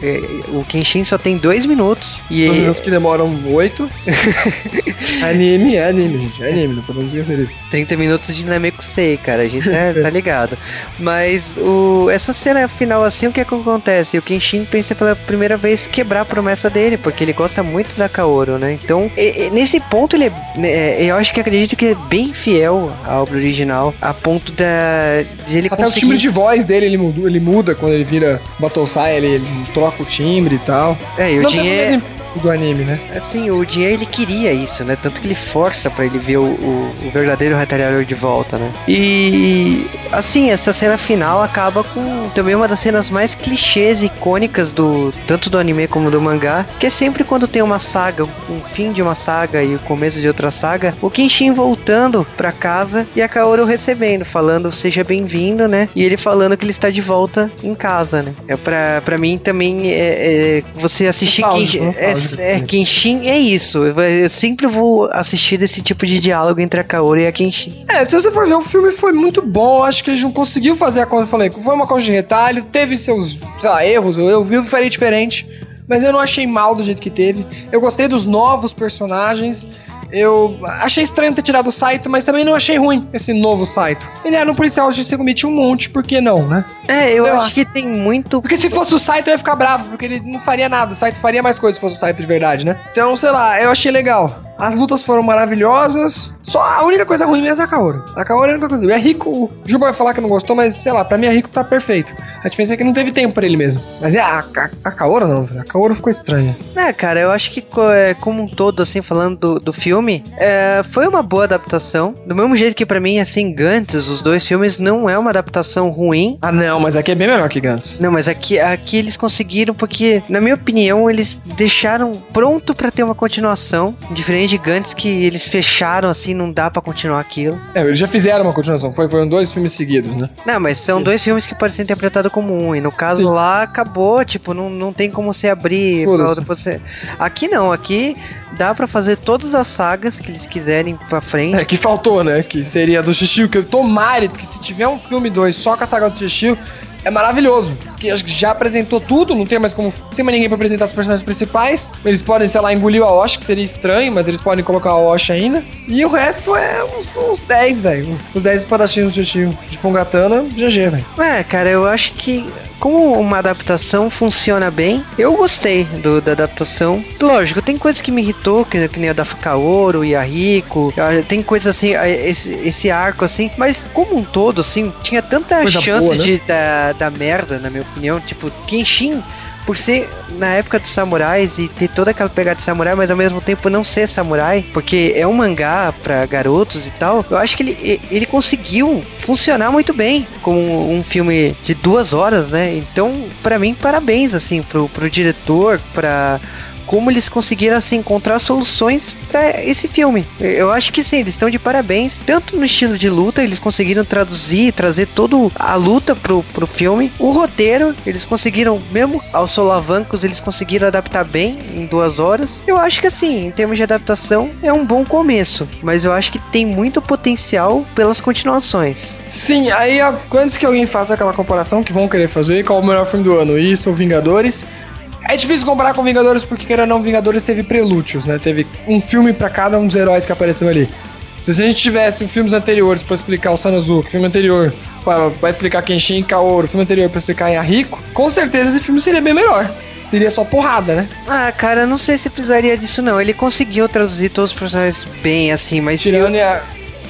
o Kenshin só tem dois minutos. E dois minutos que demoram oito. anime, é anime, gente. É anime, não podemos esquecer isso. 30 minutos de Namekusei, cara. A gente tá, tá ligado. Mas o, essa cena final assim, o que, é que acontece? O Kenshin pensa pela primeira vez quebrar a promessa dele, porque ele gosta muito da Kaoru, né? Então, e, e, nesse ponto, ele é, né, eu acho que acredito que é bem fiel à obra original, a ponto da, de ele Até conseguir... o timbre de voz dele, ele muda, ele muda quando ele vira Battlesai, ele, ele troca o timbre e tal. É, e o Jin é do anime, né? Assim, o Jin ele queria isso, né? Tanto que ele força para ele ver o, o, o, verdadeiro retalhador de volta, né? E assim, essa cena final acaba com também uma das cenas mais clichês e icônicas do tanto do anime como do mangá, que é sempre quando tem uma saga, um fim de uma saga e o começo de outra saga, o Kenshin voltando para casa e a Kaoru recebendo, falando seja bem-vindo, né? E ele falando que ele está de volta em casa, né? É para para mim também é, é você assistir Kenshin, é, é, Kenshin é isso. Eu sempre vou assistir esse tipo de diálogo entre a Kaoru e a Kenshin. É, se você for ver, o filme foi muito bom. Acho que a gente não conseguiu fazer a coisa. Eu falei, foi uma coisa de retalho, teve seus, sei lá, erros. Eu vi o faria diferente. Mas eu não achei mal do jeito que teve. Eu gostei dos novos personagens. Eu achei estranho ter tirado o Saito, mas também não achei ruim esse novo Saito. Ele era um policial de Segumite um monte, por que não, né? É, eu, eu acho que tem muito. Porque se fosse o Saito eu ia ficar bravo, porque ele não faria nada. O Saito faria mais coisas se fosse o Saito de verdade, né? Então, sei lá, eu achei legal. As lutas foram maravilhosas. Só a única coisa ruim mesmo é a Kaoru. A Kaoru é a única coisa. É rico. O Juba vai falar que não gostou, mas sei lá, pra mim a Rico tá perfeito. A diferença é que não teve tempo pra ele mesmo. Mas é a, a, a Kaoru não. A Kaoru ficou estranha. É, cara, eu acho que é, como um todo, assim, falando do, do filme, é, foi uma boa adaptação. Do mesmo jeito que para mim, assim, Gantz, os dois filmes, não é uma adaptação ruim. Ah, não, mas aqui é bem melhor que Gantz. Não, mas aqui, aqui eles conseguiram porque, na minha opinião, eles deixaram pronto para ter uma continuação, diferente gigantes que eles fecharam assim, não dá para continuar aquilo. É, eles já fizeram uma continuação, foi, foram dois filmes seguidos, né? Não, mas são Sim. dois filmes que podem ser interpretados como um, e no caso Sim. lá acabou, tipo, não, não tem como você abrir pra outra você... Aqui não, aqui dá para fazer todas as sagas que eles quiserem pra frente. É, que faltou, né? Que seria do Xixi, que eu tomare, porque se tiver um filme 2 só com a saga do Xixi, é maravilhoso. Porque acho que já apresentou tudo, não tem mais como. Não tem mais ninguém pra apresentar os personagens principais. Eles podem, sei lá, engolir a Osh, que seria estranho, mas eles podem colocar a Osh ainda. E o resto é uns, uns 10, velho. Os 10 espadachinhos do Xixi de Pongatana, GG, velho. É, cara, eu acho que como uma adaptação funciona bem, eu gostei do, da adaptação. Lógico, tem coisas que me irritou, que, que nem a da Kaoru e a Rico. Tem coisas assim, ah, esse, esse arco assim. Mas como um todo, assim, tinha tanta Coisa chance boa, né? de da, da merda, na minha opinião. Tipo, Kenshin por ser na época dos samurais e ter toda aquela pegada de samurai, mas ao mesmo tempo não ser samurai, porque é um mangá para garotos e tal, eu acho que ele, ele conseguiu funcionar muito bem como um filme de duas horas, né? Então, para mim, parabéns, assim, pro, pro diretor, pra como eles conseguiram assim, encontrar soluções para esse filme. Eu acho que sim, eles estão de parabéns. Tanto no estilo de luta, eles conseguiram traduzir, trazer toda a luta pro, pro filme. O roteiro, eles conseguiram, mesmo aos solavancos, eles conseguiram adaptar bem em duas horas. Eu acho que assim, em termos de adaptação, é um bom começo. Mas eu acho que tem muito potencial pelas continuações. Sim, aí antes que alguém faça aquela comparação que vão querer fazer, qual o melhor filme do ano? Isso ou Vingadores? É difícil comparar com Vingadores porque, queira ou não, Vingadores teve prelúdios, né? Teve um filme para cada um dos heróis que apareceu ali. Se a gente tivesse filmes anteriores para explicar o Sanazuki, filme anterior para explicar Kenshin e Kaoru, filme anterior para explicar Yahiko, com certeza esse filme seria bem melhor. Seria só porrada, né? Ah, cara, não sei se precisaria disso não. Ele conseguiu traduzir todos os personagens bem, assim, mas... Tirando eu... a...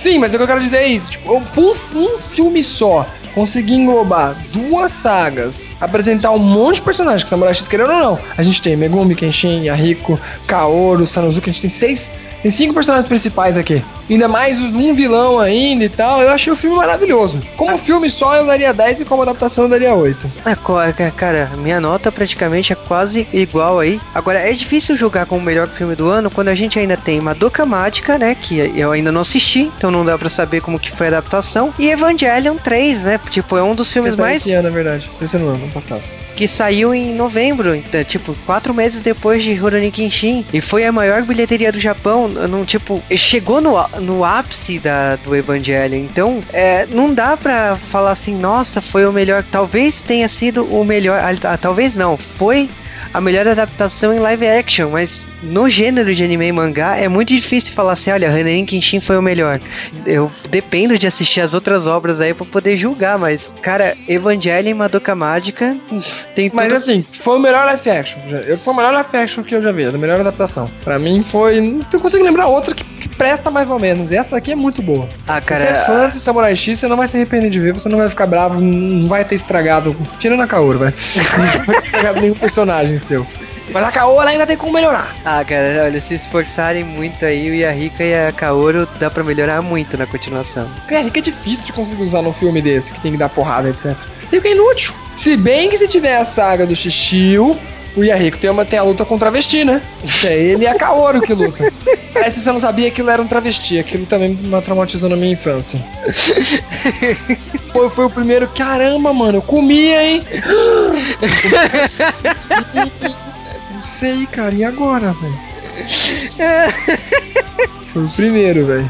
Sim, mas o que eu quero dizer é isso. Tipo, um, um filme só conseguir englobar duas sagas, apresentar um monte de personagens que Samurai X querendo ou não. A gente tem Megumi, Kenshin, Yahiko, Kaoru, Sanosuke, a gente tem seis tem cinco personagens principais aqui. Ainda mais um vilão ainda e tal. Eu achei o filme maravilhoso. Como ah. filme só eu daria 10 e como adaptação eu daria 8. É, cara, minha nota praticamente é quase igual aí. Agora, é difícil julgar como o melhor filme do ano quando a gente ainda tem Madoka Mágica, né? Que eu ainda não assisti, então não dá pra saber como que foi a adaptação. E Evangelion 3, né? Tipo, é um dos filmes mais... Esse ano, na verdade. Esse ano, ano passado que saiu em novembro, então, tipo, quatro meses depois de Rurouni Kenshin. E foi a maior bilheteria do Japão, não, tipo, chegou no, no ápice da, do Evangelho. Então, é, não dá pra falar assim, nossa, foi o melhor. Talvez tenha sido o melhor. Ah, talvez não, foi a melhor adaptação em live action, mas no gênero de anime e mangá é muito difícil falar assim, olha, Hanerin Kenshin foi o melhor. Eu dependo de assistir as outras obras aí para poder julgar, mas cara, Evangelion Madoka Mágica tem Mas assim, foi o melhor live action. Foi o melhor live action que eu já vi, a melhor adaptação. Para mim foi, não consigo lembrar outra que, presta mais ou menos. Essa daqui é muito boa. Ah, cara, se você é fã de Samurai X, você não vai se arrepender de ver, você não vai ficar bravo, não vai ter estragado, tirando a Kaoru, vai. não vai ter estragado nenhum personagem seu. Mas a Kaoru ainda tem como melhorar. Ah, cara, olha, se esforçarem muito aí, o Yahika e a Kaoru dá pra melhorar muito na continuação. A Yahika é difícil de conseguir usar num filme desse, que tem que dar porrada, etc. Fica inútil. Se bem que se tiver a saga do Xixiu, o Yahiko tem, uma, tem a luta com o travesti, né? É ele e a Kaoru que luta. Aí se você não sabia, aquilo era um travesti. Aquilo também me traumatizou na minha infância. Foi, foi o primeiro. Caramba, mano, eu comia, hein? Não sei, cara. E agora, velho? Foi o primeiro, velho.